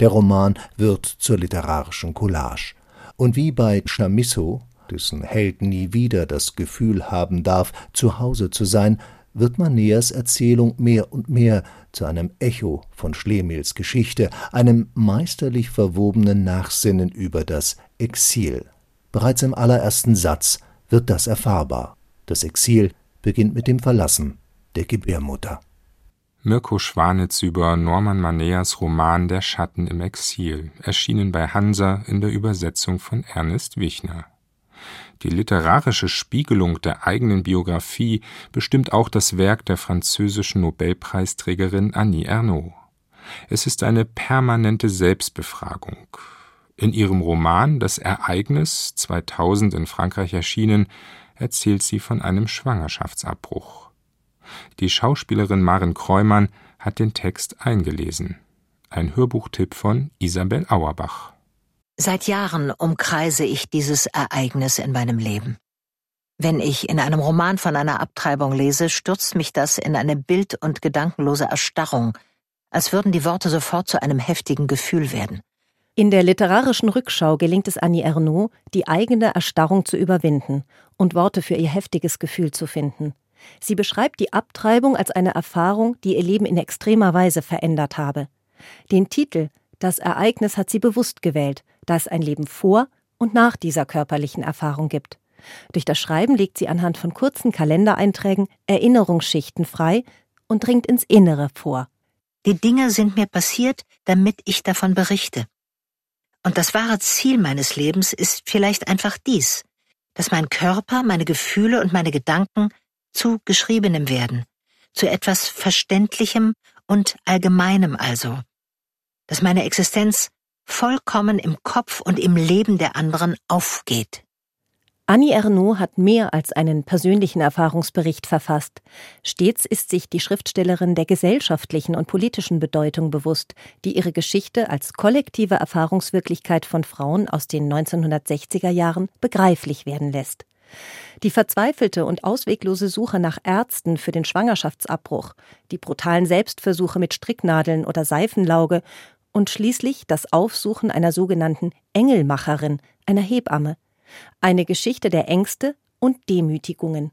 Der Roman wird zur literarischen Collage. Und wie bei Chamisso, dessen Held nie wieder das Gefühl haben darf, zu Hause zu sein, wird Maneas Erzählung mehr und mehr zu einem Echo von Schlemihls Geschichte, einem meisterlich verwobenen Nachsinnen über das Exil. Bereits im allerersten Satz wird das erfahrbar. Das Exil beginnt mit dem Verlassen der Gebärmutter. Mirko Schwanitz über Norman Maneas Roman Der Schatten im Exil, erschienen bei Hansa in der Übersetzung von Ernest Wichner. Die literarische Spiegelung der eigenen Biografie bestimmt auch das Werk der französischen Nobelpreisträgerin Annie Ernaux. Es ist eine permanente Selbstbefragung. In ihrem Roman Das Ereignis, 2000 in Frankreich erschienen, erzählt sie von einem Schwangerschaftsabbruch. Die Schauspielerin Maren Kreumann hat den Text eingelesen. Ein Hörbuchtipp von Isabel Auerbach. Seit Jahren umkreise ich dieses Ereignis in meinem Leben. Wenn ich in einem Roman von einer Abtreibung lese, stürzt mich das in eine bild- und gedankenlose Erstarrung, als würden die Worte sofort zu einem heftigen Gefühl werden. In der literarischen Rückschau gelingt es Annie Ernaux, die eigene Erstarrung zu überwinden und Worte für ihr heftiges Gefühl zu finden. Sie beschreibt die Abtreibung als eine Erfahrung, die ihr Leben in extremer Weise verändert habe. Den Titel Das Ereignis hat sie bewusst gewählt, da es ein Leben vor und nach dieser körperlichen Erfahrung gibt. Durch das Schreiben legt sie anhand von kurzen Kalendereinträgen Erinnerungsschichten frei und dringt ins Innere vor. Die Dinge sind mir passiert, damit ich davon berichte. Und das wahre Ziel meines Lebens ist vielleicht einfach dies, dass mein Körper, meine Gefühle und meine Gedanken zu Geschriebenem werden, zu etwas Verständlichem und Allgemeinem also, dass meine Existenz vollkommen im Kopf und im Leben der anderen aufgeht. Annie Ernaux hat mehr als einen persönlichen Erfahrungsbericht verfasst. Stets ist sich die Schriftstellerin der gesellschaftlichen und politischen Bedeutung bewusst, die ihre Geschichte als kollektive Erfahrungswirklichkeit von Frauen aus den 1960er Jahren begreiflich werden lässt. Die verzweifelte und ausweglose Suche nach Ärzten für den Schwangerschaftsabbruch, die brutalen Selbstversuche mit Stricknadeln oder Seifenlauge und schließlich das Aufsuchen einer sogenannten Engelmacherin, einer Hebamme, eine Geschichte der Ängste und Demütigungen.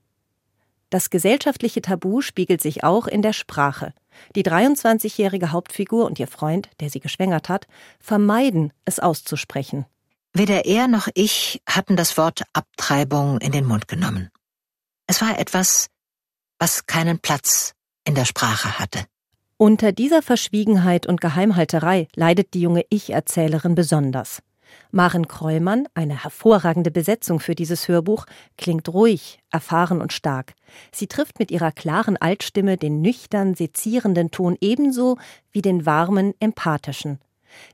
Das gesellschaftliche Tabu spiegelt sich auch in der Sprache. Die 23-jährige Hauptfigur und ihr Freund, der sie geschwängert hat, vermeiden, es auszusprechen. Weder er noch ich hatten das Wort Abtreibung in den Mund genommen. Es war etwas, was keinen Platz in der Sprache hatte. Unter dieser Verschwiegenheit und Geheimhalterei leidet die junge Ich-Erzählerin besonders. Maren Kreumann, eine hervorragende Besetzung für dieses Hörbuch, klingt ruhig, erfahren und stark. Sie trifft mit ihrer klaren Altstimme den nüchtern, sezierenden Ton ebenso wie den warmen, empathischen.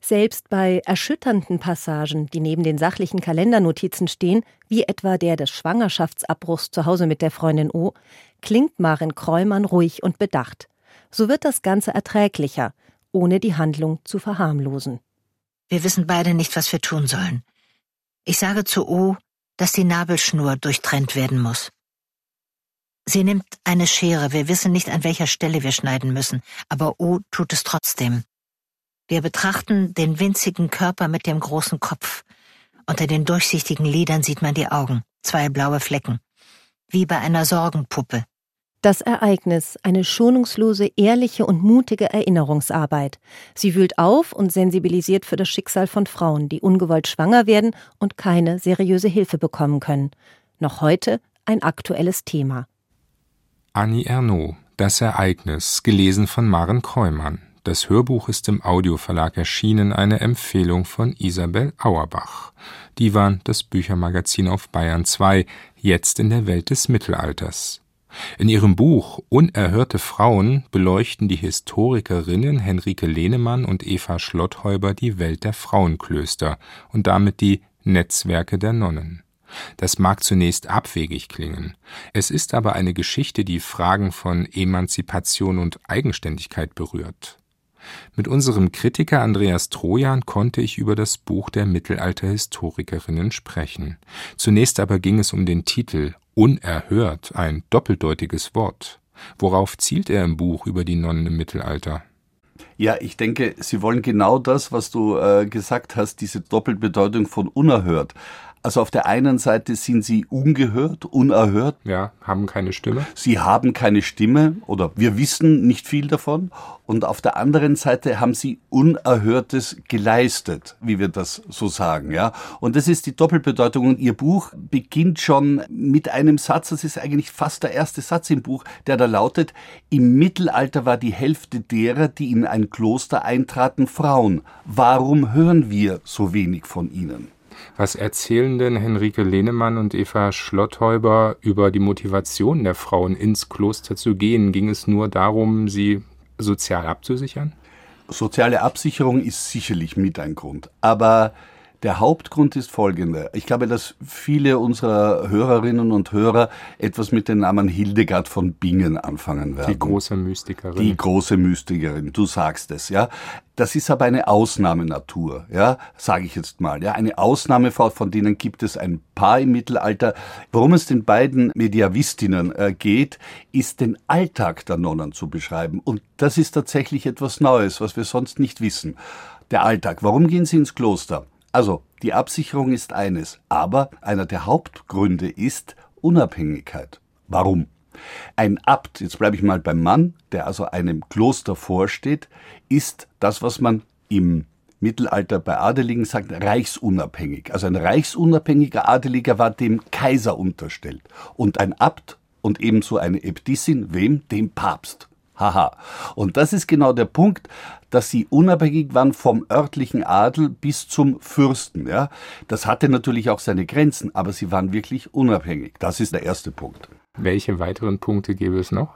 Selbst bei erschütternden Passagen, die neben den sachlichen Kalendernotizen stehen, wie etwa der des Schwangerschaftsabbruchs zu Hause mit der Freundin O, klingt Maren Kreumann ruhig und bedacht. So wird das Ganze erträglicher, ohne die Handlung zu verharmlosen. Wir wissen beide nicht, was wir tun sollen. Ich sage zu O, dass die Nabelschnur durchtrennt werden muss. Sie nimmt eine Schere, wir wissen nicht, an welcher Stelle wir schneiden müssen, aber O tut es trotzdem. Wir betrachten den winzigen Körper mit dem großen Kopf. Unter den durchsichtigen Lidern sieht man die Augen, zwei blaue Flecken, wie bei einer Sorgenpuppe. Das Ereignis, eine schonungslose, ehrliche und mutige Erinnerungsarbeit. Sie wühlt auf und sensibilisiert für das Schicksal von Frauen, die ungewollt schwanger werden und keine seriöse Hilfe bekommen können. Noch heute ein aktuelles Thema. Annie Ernaux, Das Ereignis, gelesen von Maren Kreumann. Das Hörbuch ist im Audioverlag erschienen, eine Empfehlung von Isabel Auerbach. Die waren das Büchermagazin auf Bayern 2, jetzt in der Welt des Mittelalters. In ihrem Buch Unerhörte Frauen beleuchten die Historikerinnen Henrike Lehnemann und Eva Schlotthäuber die Welt der Frauenklöster und damit die Netzwerke der Nonnen. Das mag zunächst abwegig klingen, es ist aber eine Geschichte, die Fragen von Emanzipation und Eigenständigkeit berührt. Mit unserem Kritiker Andreas Trojan konnte ich über das Buch der Mittelalterhistorikerinnen sprechen. Zunächst aber ging es um den Titel Unerhört, ein doppeldeutiges Wort. Worauf zielt er im Buch über die Nonnen im Mittelalter? Ja, ich denke, Sie wollen genau das, was du äh, gesagt hast, diese Doppelbedeutung von unerhört. Also auf der einen Seite sind sie ungehört, unerhört. Ja, haben keine Stimme. Sie haben keine Stimme oder wir wissen nicht viel davon. Und auf der anderen Seite haben sie Unerhörtes geleistet, wie wir das so sagen, ja. Und das ist die Doppelbedeutung. Und ihr Buch beginnt schon mit einem Satz, das ist eigentlich fast der erste Satz im Buch, der da lautet, im Mittelalter war die Hälfte derer, die in ein Kloster eintraten, Frauen. Warum hören wir so wenig von ihnen? Was erzählen denn Henrike Lehnemann und Eva Schlotthäuber über die Motivation der Frauen, ins Kloster zu gehen? Ging es nur darum, sie sozial abzusichern? Soziale Absicherung ist sicherlich mit ein Grund. Aber der Hauptgrund ist folgender. Ich glaube, dass viele unserer Hörerinnen und Hörer etwas mit dem Namen Hildegard von Bingen anfangen werden. Die große Mystikerin. Die große Mystikerin, du sagst es, ja. Das ist aber eine Ausnahmenatur, ja, sage ich jetzt mal. Ja, eine Ausnahmefall, von denen gibt es ein paar im Mittelalter. Worum es den beiden Mediavistinnen äh, geht, ist den Alltag der Nonnen zu beschreiben. Und das ist tatsächlich etwas Neues, was wir sonst nicht wissen. Der Alltag. Warum gehen sie ins Kloster? Also, die Absicherung ist eines, aber einer der Hauptgründe ist Unabhängigkeit. Warum? Ein Abt, jetzt bleibe ich mal beim Mann, der also einem Kloster vorsteht, ist das, was man im Mittelalter bei Adeligen sagt, reichsunabhängig. Also ein reichsunabhängiger Adeliger war dem Kaiser unterstellt. Und ein Abt und ebenso eine Äbtissin, wem? Dem Papst. Haha. Und das ist genau der Punkt, dass sie unabhängig waren vom örtlichen Adel bis zum Fürsten. Ja? Das hatte natürlich auch seine Grenzen, aber sie waren wirklich unabhängig. Das ist der erste Punkt. Welche weiteren Punkte gäbe es noch?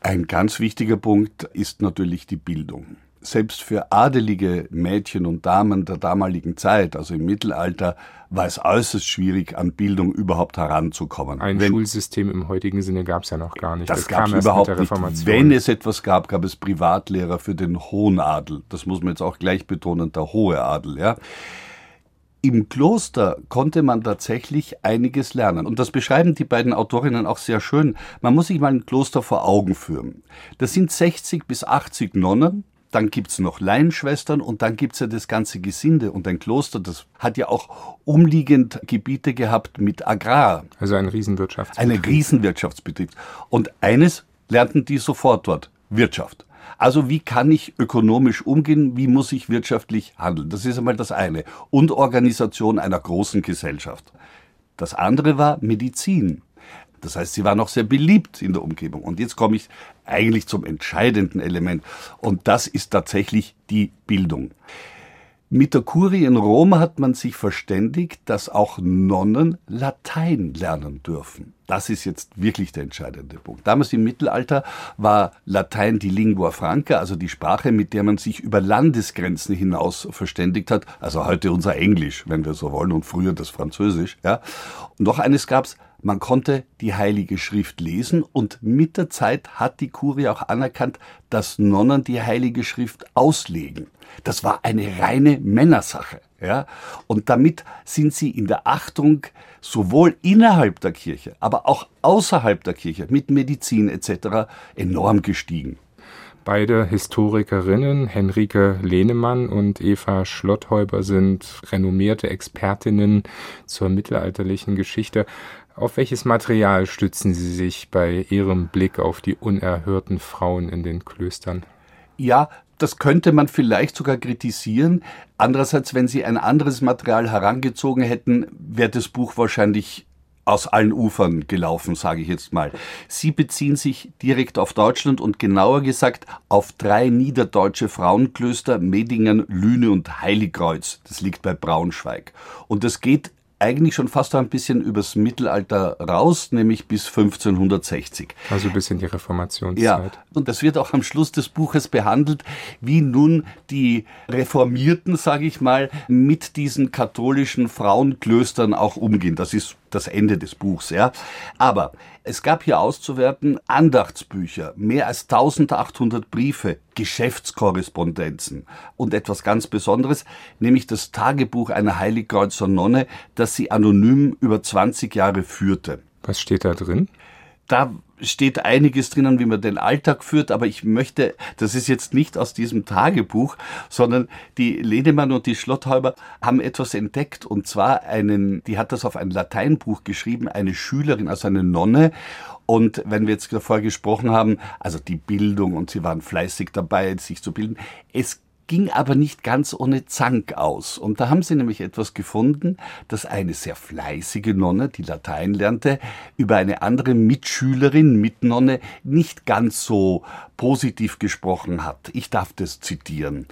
Ein ganz wichtiger Punkt ist natürlich die Bildung selbst für adelige Mädchen und Damen der damaligen Zeit, also im Mittelalter, war es äußerst schwierig, an Bildung überhaupt heranzukommen. Ein Wenn, Schulsystem im heutigen Sinne gab es ja noch gar nicht. Das, das gab es überhaupt nicht. Wenn es etwas gab, gab es Privatlehrer für den hohen Adel. Das muss man jetzt auch gleich betonen, der hohe Adel, ja. Im Kloster konnte man tatsächlich einiges lernen. Und das beschreiben die beiden Autorinnen auch sehr schön. Man muss sich mal ein Kloster vor Augen führen. Das sind 60 bis 80 Nonnen, dann gibt's noch Laienschwestern und dann gibt's ja das ganze Gesinde und ein Kloster, das hat ja auch umliegend Gebiete gehabt mit Agrar. Also ein Riesenwirtschaftsbetrieb. Ein Riesenwirtschaftsbetrieb. Und eines lernten die sofort dort, Wirtschaft. Also wie kann ich ökonomisch umgehen, wie muss ich wirtschaftlich handeln? Das ist einmal das eine. Und Organisation einer großen Gesellschaft. Das andere war Medizin. Das heißt, sie war noch sehr beliebt in der Umgebung. Und jetzt komme ich eigentlich zum entscheidenden Element. Und das ist tatsächlich die Bildung. Mit der Kurie in Rom hat man sich verständigt, dass auch Nonnen Latein lernen dürfen. Das ist jetzt wirklich der entscheidende Punkt. Damals im Mittelalter war Latein die Lingua franca, also die Sprache, mit der man sich über Landesgrenzen hinaus verständigt hat. Also heute unser Englisch, wenn wir so wollen, und früher das Französisch. Ja. Und noch eines gab's, man konnte die Heilige Schrift lesen und mit der Zeit hat die Kurie auch anerkannt, dass Nonnen die Heilige Schrift auslegen. Das war eine reine Männersache. Ja? Und damit sind sie in der Achtung sowohl innerhalb der Kirche, aber auch außerhalb der Kirche mit Medizin etc. enorm gestiegen. Beide Historikerinnen, Henrike Lehnemann und Eva Schlotthäuber, sind renommierte Expertinnen zur mittelalterlichen Geschichte. Auf welches Material stützen Sie sich bei Ihrem Blick auf die unerhörten Frauen in den Klöstern? Ja, das könnte man vielleicht sogar kritisieren. Andererseits, wenn Sie ein anderes Material herangezogen hätten, wäre das Buch wahrscheinlich aus allen Ufern gelaufen, sage ich jetzt mal. Sie beziehen sich direkt auf Deutschland und genauer gesagt auf drei niederdeutsche Frauenklöster, Medingen, Lüne und Heiligkreuz. Das liegt bei Braunschweig. Und es geht eigentlich schon fast ein bisschen übers Mittelalter raus, nämlich bis 1560. Also bis in die Reformationszeit. Ja, und das wird auch am Schluss des Buches behandelt, wie nun die Reformierten, sage ich mal, mit diesen katholischen Frauenklöstern auch umgehen. Das ist das Ende des Buchs, ja. Aber es gab hier auszuwerten Andachtsbücher, mehr als 1800 Briefe, Geschäftskorrespondenzen und etwas ganz Besonderes, nämlich das Tagebuch einer Heiligkreuzer Nonne, das sie anonym über 20 Jahre führte. Was steht da drin? Da steht einiges drinnen, wie man den Alltag führt, aber ich möchte, das ist jetzt nicht aus diesem Tagebuch, sondern die Ledemann und die Schlotthäuber haben etwas entdeckt und zwar einen, die hat das auf ein Lateinbuch geschrieben, eine Schülerin, also eine Nonne. Und wenn wir jetzt davor gesprochen haben, also die Bildung und sie waren fleißig dabei, sich zu bilden, es ging aber nicht ganz ohne Zank aus. Und da haben sie nämlich etwas gefunden, dass eine sehr fleißige Nonne, die Latein lernte, über eine andere Mitschülerin, Mitnonne, nicht ganz so positiv gesprochen hat. Ich darf das zitieren.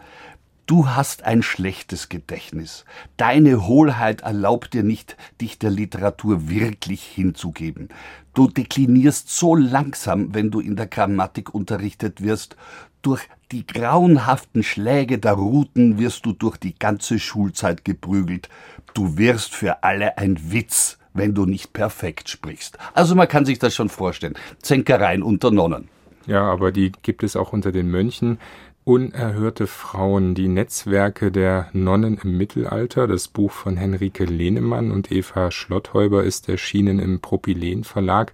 Du hast ein schlechtes Gedächtnis. Deine Hohlheit erlaubt dir nicht, dich der Literatur wirklich hinzugeben. Du deklinierst so langsam, wenn du in der Grammatik unterrichtet wirst. Durch die grauenhaften Schläge der Ruten wirst du durch die ganze Schulzeit geprügelt. Du wirst für alle ein Witz, wenn du nicht perfekt sprichst. Also man kann sich das schon vorstellen. Zänkereien unter Nonnen. Ja, aber die gibt es auch unter den Mönchen. Unerhörte Frauen, die Netzwerke der Nonnen im Mittelalter. Das Buch von Henrike Lehnemann und Eva Schlotthäuber ist erschienen im Propylen Verlag.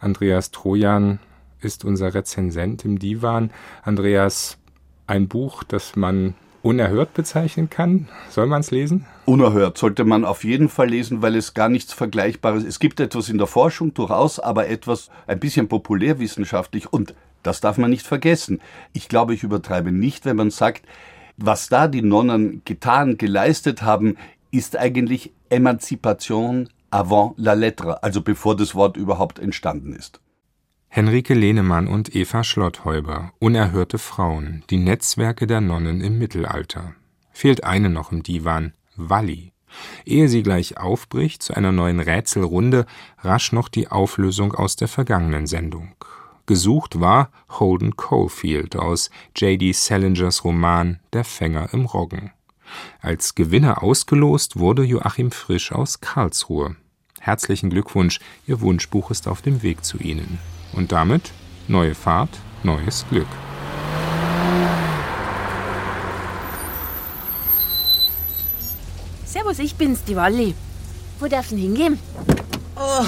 Andreas Trojan ist unser Rezensent im Divan. Andreas, ein Buch, das man unerhört bezeichnen kann. Soll man es lesen? Unerhört sollte man auf jeden Fall lesen, weil es gar nichts Vergleichbares ist. Es gibt etwas in der Forschung durchaus, aber etwas ein bisschen populärwissenschaftlich und das darf man nicht vergessen. Ich glaube, ich übertreibe nicht, wenn man sagt, was da die Nonnen getan, geleistet haben, ist eigentlich Emanzipation avant la lettre, also bevor das Wort überhaupt entstanden ist. Henrike Lehnemann und Eva Schlotthäuber Unerhörte Frauen, die Netzwerke der Nonnen im Mittelalter. Fehlt eine noch im Divan, Walli. Ehe sie gleich aufbricht zu einer neuen Rätselrunde, rasch noch die Auflösung aus der vergangenen Sendung. Gesucht war Holden Caulfield aus J.D. Salingers Roman Der Fänger im Roggen. Als Gewinner ausgelost wurde Joachim Frisch aus Karlsruhe. Herzlichen Glückwunsch, Ihr Wunschbuch ist auf dem Weg zu Ihnen. Und damit neue Fahrt, neues Glück. Servus, ich bin's, die Walli. Wo darf's denn hingehen? Oh.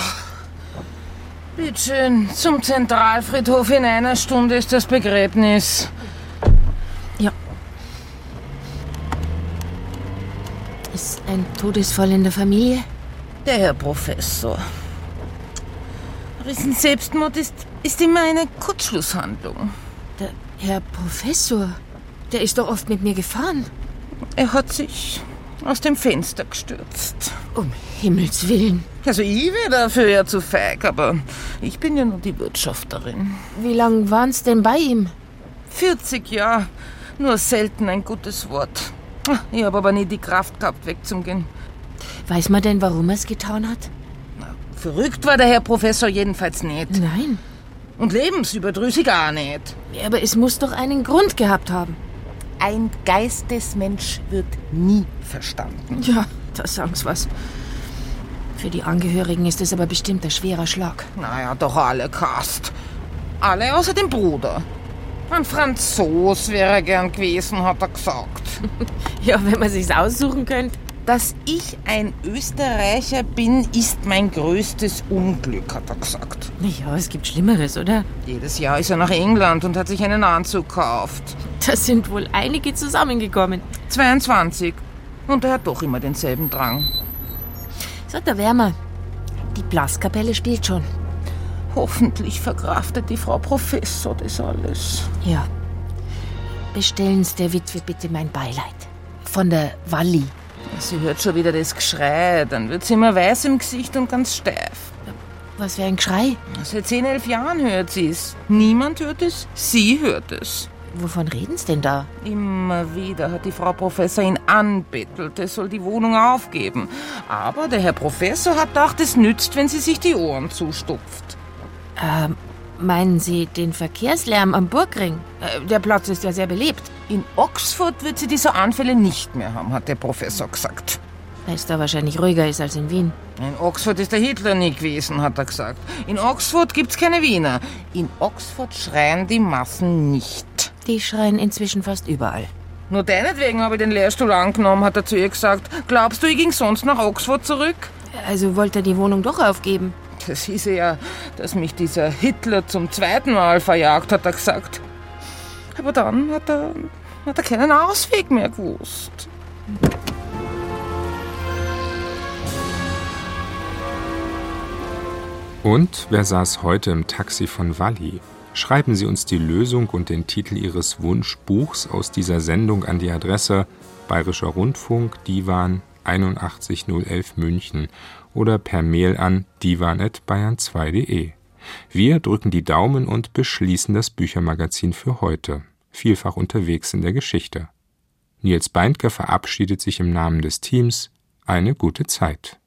Bitteschön, zum Zentralfriedhof in einer Stunde ist das Begräbnis. Ja. Ist ein Todesfall in der Familie? Der Herr Professor. Rissen Selbstmord ist, ist immer eine Kurzschlusshandlung. Der Herr Professor, der ist doch oft mit mir gefahren. Er hat sich aus dem Fenster gestürzt. Um Himmels Willen. Also ich wäre dafür ja zu feig, aber ich bin ja nur die Wirtschafterin. Wie lang waren's denn bei ihm? 40 Jahre. Nur selten ein gutes Wort. Ich habe aber nie die Kraft gehabt, wegzugehen. Weiß man denn, warum er es getan hat? Verrückt war der Herr Professor jedenfalls nicht. Nein. Und lebensüberdrüssig auch nicht. Ja, aber es muss doch einen Grund gehabt haben. Ein Geistesmensch wird nie verstanden. Ja, da sagen Sie was. Für die Angehörigen ist es aber bestimmt ein schwerer Schlag. Naja, doch alle Kast. Alle außer dem Bruder. Ein Franzos wäre er gern gewesen, hat er gesagt. <laughs> ja, wenn man sich's aussuchen könnte. Dass ich ein Österreicher bin, ist mein größtes Unglück, hat er gesagt. Ja, es gibt Schlimmeres, oder? Jedes Jahr ist er nach England und hat sich einen Anzug gekauft. Da sind wohl einige zusammengekommen. 22. Und er hat doch immer denselben Drang. So, der Wärmer. Die Blaskapelle spielt schon. Hoffentlich verkraftet die Frau Professor das alles. Ja. Bestellen Sie der Witwe bitte mein Beileid. Von der Walli. Sie hört schon wieder das Geschrei. Dann wird sie immer weiß im Gesicht und ganz steif. Was für ein Geschrei? Seit 10, 11 Jahren hört sie es. Niemand hört es, sie hört es. Wovon reden Sie denn da? Immer wieder hat die Frau Professor ihn anbettelt, er soll die Wohnung aufgeben. Aber der Herr Professor hat gedacht, es nützt, wenn sie sich die Ohren zustupft. Ähm, meinen Sie den Verkehrslärm am Burgring? Äh, der Platz ist ja sehr belebt. In Oxford wird sie diese Anfälle nicht mehr haben, hat der Professor gesagt. Weil es da wahrscheinlich ruhiger ist als in Wien. In Oxford ist der Hitler nie gewesen, hat er gesagt. In Oxford gibt's keine Wiener. In Oxford schreien die Massen nicht. Die schreien inzwischen fast überall. Nur deinetwegen habe ich den Lehrstuhl angenommen, hat er zu ihr gesagt. Glaubst du, ich ging sonst nach Oxford zurück? Also wollte er die Wohnung doch aufgeben? Das hieß ja, dass mich dieser Hitler zum zweiten Mal verjagt, hat er gesagt. Aber dann hat er, hat er keinen Ausweg mehr gewusst. Und wer saß heute im Taxi von Walli? Schreiben Sie uns die Lösung und den Titel Ihres Wunschbuchs aus dieser Sendung an die Adresse Bayerischer Rundfunk, Divan 81011 München oder per Mail an divan.bayern2.de. Wir drücken die Daumen und beschließen das Büchermagazin für heute. Vielfach unterwegs in der Geschichte. Nils Beindker verabschiedet sich im Namen des Teams. Eine gute Zeit.